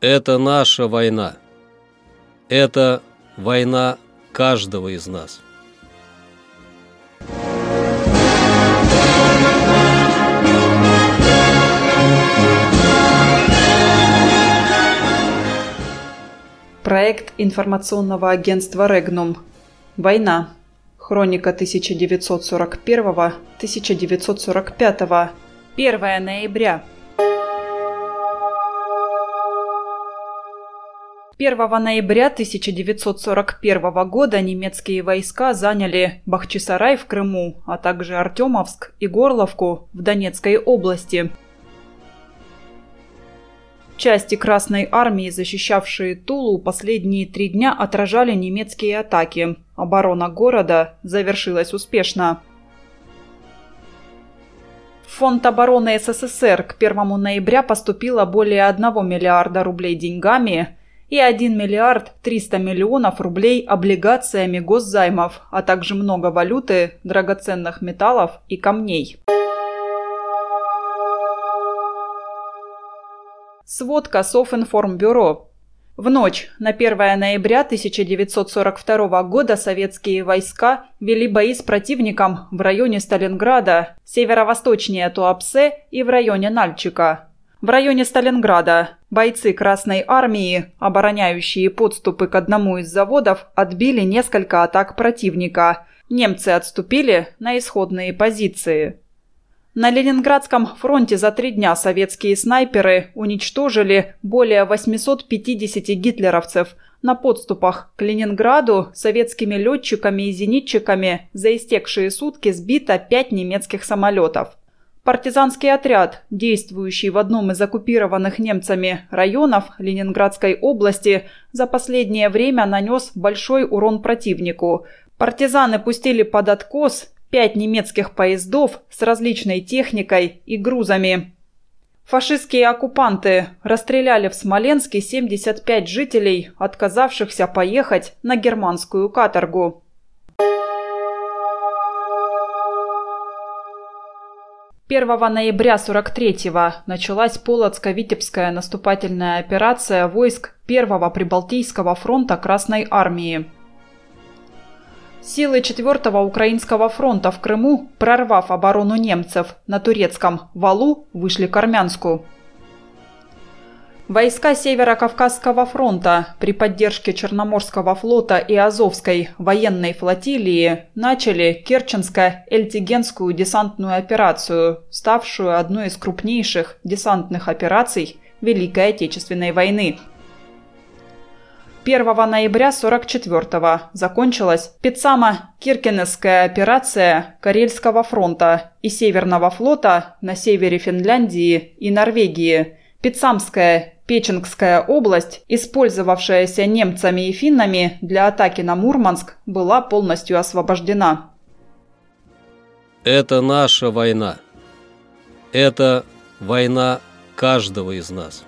Это наша война. Это война каждого из нас. Проект информационного агентства «Регнум». Война. Хроника 1941-1945. 1 ноября. 1 ноября 1941 года немецкие войска заняли Бахчисарай в Крыму, а также Артемовск и Горловку в Донецкой области. Части Красной Армии, защищавшие Тулу, последние три дня отражали немецкие атаки. Оборона города завершилась успешно. Фонд обороны СССР к 1 ноября поступило более 1 миллиарда рублей деньгами и 1 миллиард 300 миллионов рублей облигациями госзаймов, а также много валюты, драгоценных металлов и камней. Сводка Софинформбюро. В ночь на 1 ноября 1942 года советские войска вели бои с противником в районе Сталинграда, северо-восточнее Туапсе и в районе Нальчика. В районе Сталинграда бойцы Красной Армии, обороняющие подступы к одному из заводов, отбили несколько атак противника. Немцы отступили на исходные позиции. На Ленинградском фронте за три дня советские снайперы уничтожили более 850 гитлеровцев. На подступах к Ленинграду советскими летчиками и зенитчиками за истекшие сутки сбито пять немецких самолетов. Партизанский отряд, действующий в одном из оккупированных немцами районов Ленинградской области, за последнее время нанес большой урон противнику. Партизаны пустили под откос пять немецких поездов с различной техникой и грузами. Фашистские оккупанты расстреляли в Смоленске 75 жителей, отказавшихся поехать на германскую каторгу. Первого ноября 43-го началась Полоцко-Витебская наступательная операция войск Первого Прибалтийского фронта Красной Армии. Силы 4-го Украинского фронта в Крыму, прорвав оборону немцев на турецком валу, вышли к Армянску. Войска Северо-Кавказского фронта при поддержке Черноморского флота и Азовской военной флотилии начали Керченско-Эльтигенскую десантную операцию, ставшую одной из крупнейших десантных операций Великой Отечественной войны – 1 ноября 44-го закончилась Пицама-Киркенесская операция Карельского фронта и Северного флота на севере Финляндии и Норвегии. Пицамская Печенгская область, использовавшаяся немцами и финнами для атаки на Мурманск, была полностью освобождена. Это наша война. Это война каждого из нас.